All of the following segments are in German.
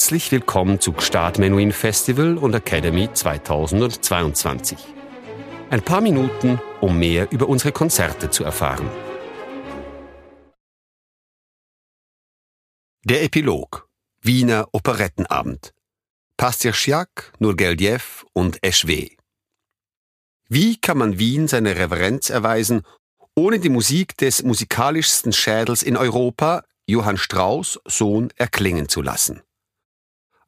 Herzlich willkommen zu Gstaad Menuhin Festival und Academy 2022. Ein paar Minuten, um mehr über unsere Konzerte zu erfahren. Der Epilog Wiener Operettenabend Pastirchiak, Nurgeldjew und Eschwe. Wie kann man Wien seine Reverenz erweisen, ohne die Musik des musikalischsten Schädels in Europa, Johann Strauss, Sohn, erklingen zu lassen?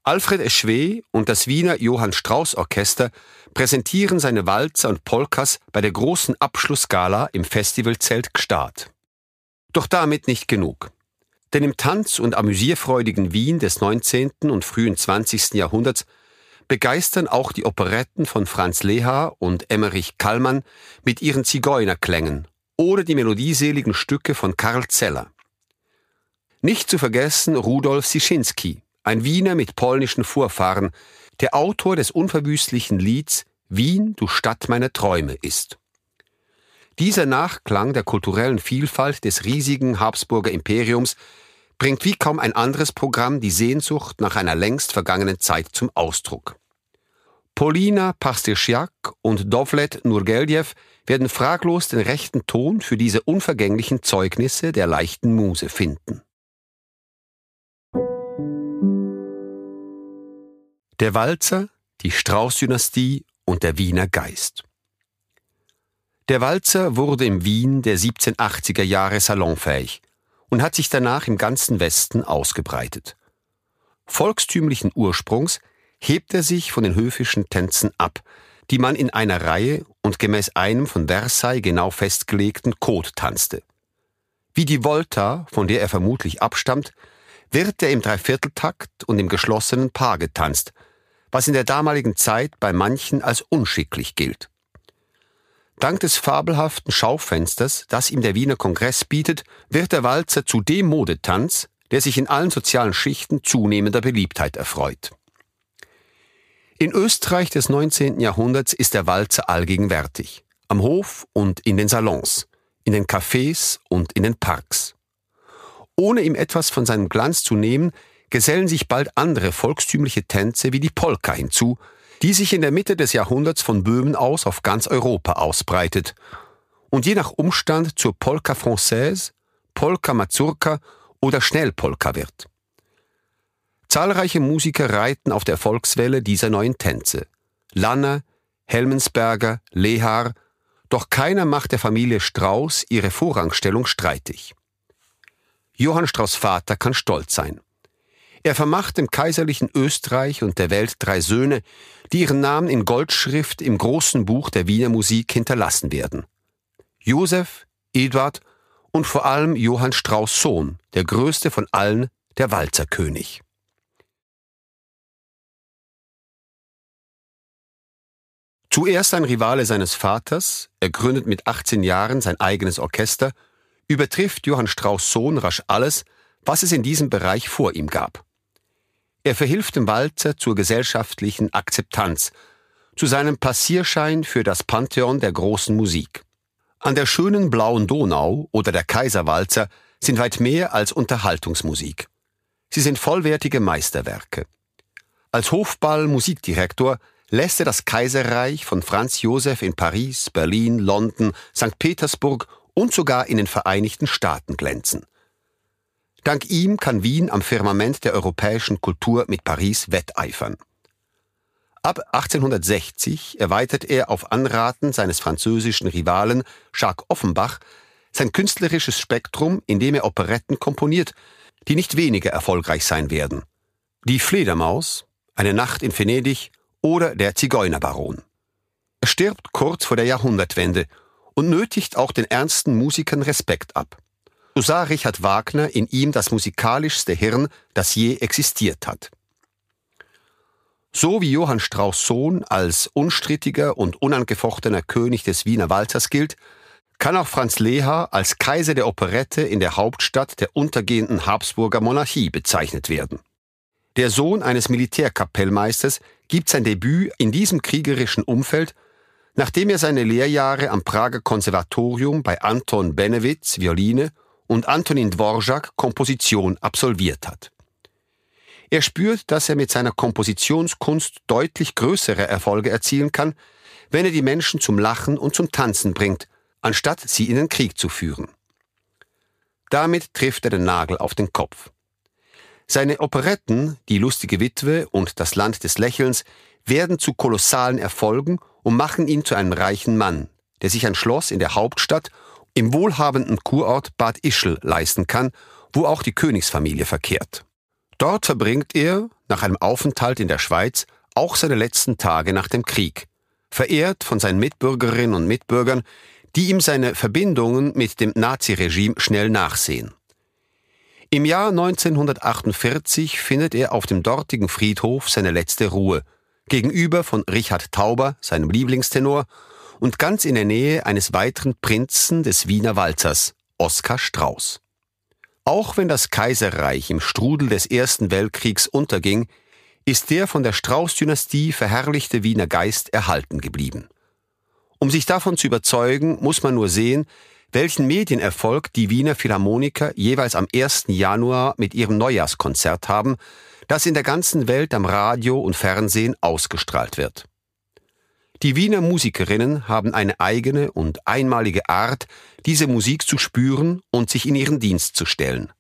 Alfred Eschwe und das Wiener Johann Strauss Orchester präsentieren seine Walzer und Polkas bei der großen Abschlussgala im Festivalzelt Gstaad. Doch damit nicht genug. Denn im Tanz- und amüsierfreudigen Wien des 19. und frühen 20. Jahrhunderts begeistern auch die Operetten von Franz Leha und Emmerich Kallmann mit ihren Zigeunerklängen oder die melodieseligen Stücke von Karl Zeller. Nicht zu vergessen Rudolf Sischinski, ein Wiener mit polnischen Vorfahren, der Autor des unverwüstlichen Lieds Wien, du Stadt meiner Träume ist. Dieser Nachklang der kulturellen Vielfalt des riesigen Habsburger Imperiums bringt wie kaum ein anderes Programm die Sehnsucht nach einer längst vergangenen Zeit zum Ausdruck. Polina Pastirchiak und Dovlet Nurgeldjew werden fraglos den rechten Ton für diese unvergänglichen Zeugnisse der leichten Muse finden. Der Walzer, die Strauß-Dynastie und der Wiener Geist. Der Walzer wurde im Wien der 1780er Jahre salonfähig und hat sich danach im ganzen Westen ausgebreitet. Volkstümlichen Ursprungs hebt er sich von den höfischen Tänzen ab, die man in einer Reihe und gemäß einem von Versailles genau festgelegten Code tanzte. Wie die Volta, von der er vermutlich abstammt, wird er im Dreivierteltakt und im geschlossenen Paar getanzt, was in der damaligen Zeit bei manchen als unschicklich gilt. Dank des fabelhaften Schaufensters, das ihm der Wiener Kongress bietet, wird der Walzer zu dem Modetanz, der sich in allen sozialen Schichten zunehmender Beliebtheit erfreut. In Österreich des 19. Jahrhunderts ist der Walzer allgegenwärtig, am Hof und in den Salons, in den Cafés und in den Parks. Ohne ihm etwas von seinem Glanz zu nehmen, gesellen sich bald andere volkstümliche Tänze wie die Polka hinzu, die sich in der Mitte des Jahrhunderts von Böhmen aus auf ganz Europa ausbreitet und je nach Umstand zur Polka Française, Polka Mazurka oder Schnellpolka wird. Zahlreiche Musiker reiten auf der Volkswelle dieser neuen Tänze. Lanner, Helmensberger, Lehar, doch keiner macht der Familie Strauß ihre Vorrangstellung streitig. Johann Strauß Vater kann stolz sein. Er vermacht dem kaiserlichen Österreich und der Welt drei Söhne, die ihren Namen in Goldschrift im großen Buch der Wiener Musik hinterlassen werden. Josef, Eduard und vor allem Johann Strauß Sohn, der größte von allen, der Walzerkönig. Zuerst ein Rivale seines Vaters, er gründet mit 18 Jahren sein eigenes Orchester, übertrifft Johann Strauß Sohn rasch alles, was es in diesem Bereich vor ihm gab. Er verhilft dem Walzer zur gesellschaftlichen Akzeptanz, zu seinem Passierschein für das Pantheon der großen Musik. An der schönen blauen Donau oder der Kaiserwalzer sind weit mehr als Unterhaltungsmusik. Sie sind vollwertige Meisterwerke. Als Hofball-Musikdirektor lässt er das Kaiserreich von Franz Josef in Paris, Berlin, London, St. Petersburg und sogar in den Vereinigten Staaten glänzen. Dank ihm kann Wien am Firmament der europäischen Kultur mit Paris wetteifern. Ab 1860 erweitert er auf Anraten seines französischen Rivalen Jacques Offenbach sein künstlerisches Spektrum, indem er Operetten komponiert, die nicht weniger erfolgreich sein werden. Die Fledermaus, Eine Nacht in Venedig oder Der Zigeunerbaron. Er stirbt kurz vor der Jahrhundertwende und nötigt auch den ernsten Musikern Respekt ab. So sah Richard Wagner in ihm das musikalischste Hirn, das je existiert hat. So wie Johann Strauß Sohn als unstrittiger und unangefochtener König des Wiener Walzers gilt, kann auch Franz Leha als Kaiser der Operette in der Hauptstadt der untergehenden Habsburger Monarchie bezeichnet werden. Der Sohn eines Militärkapellmeisters gibt sein Debüt in diesem kriegerischen Umfeld, nachdem er seine Lehrjahre am Prager Konservatorium bei Anton Benewitz Violine und Antonin Dvorak Komposition absolviert hat. Er spürt, dass er mit seiner Kompositionskunst deutlich größere Erfolge erzielen kann, wenn er die Menschen zum Lachen und zum Tanzen bringt, anstatt sie in den Krieg zu führen. Damit trifft er den Nagel auf den Kopf. Seine Operetten, Die lustige Witwe und Das Land des Lächelns, werden zu kolossalen Erfolgen und machen ihn zu einem reichen Mann, der sich ein Schloss in der Hauptstadt im wohlhabenden Kurort Bad Ischl leisten kann, wo auch die Königsfamilie verkehrt. Dort verbringt er, nach einem Aufenthalt in der Schweiz, auch seine letzten Tage nach dem Krieg, verehrt von seinen Mitbürgerinnen und Mitbürgern, die ihm seine Verbindungen mit dem Naziregime schnell nachsehen. Im Jahr 1948 findet er auf dem dortigen Friedhof seine letzte Ruhe, gegenüber von Richard Tauber, seinem Lieblingstenor, und ganz in der Nähe eines weiteren Prinzen des Wiener Walzers, Oskar Strauß. Auch wenn das Kaiserreich im Strudel des Ersten Weltkriegs unterging, ist der von der Strauß-Dynastie verherrlichte Wiener Geist erhalten geblieben. Um sich davon zu überzeugen, muss man nur sehen, welchen Medienerfolg die Wiener Philharmoniker jeweils am 1. Januar mit ihrem Neujahrskonzert haben, das in der ganzen Welt am Radio und Fernsehen ausgestrahlt wird. Die Wiener Musikerinnen haben eine eigene und einmalige Art, diese Musik zu spüren und sich in ihren Dienst zu stellen.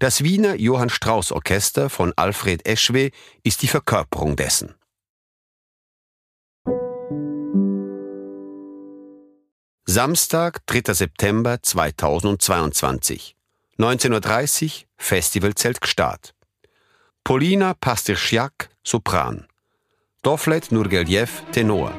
Das Wiener Johann Strauss Orchester von Alfred Eschwe ist die Verkörperung dessen. Samstag, 3. September 2022. 19.30 Uhr, Festivalzelt Gstaad. Polina Pastirchiak, Sopran. Doflet Nurgeljev, Tenor.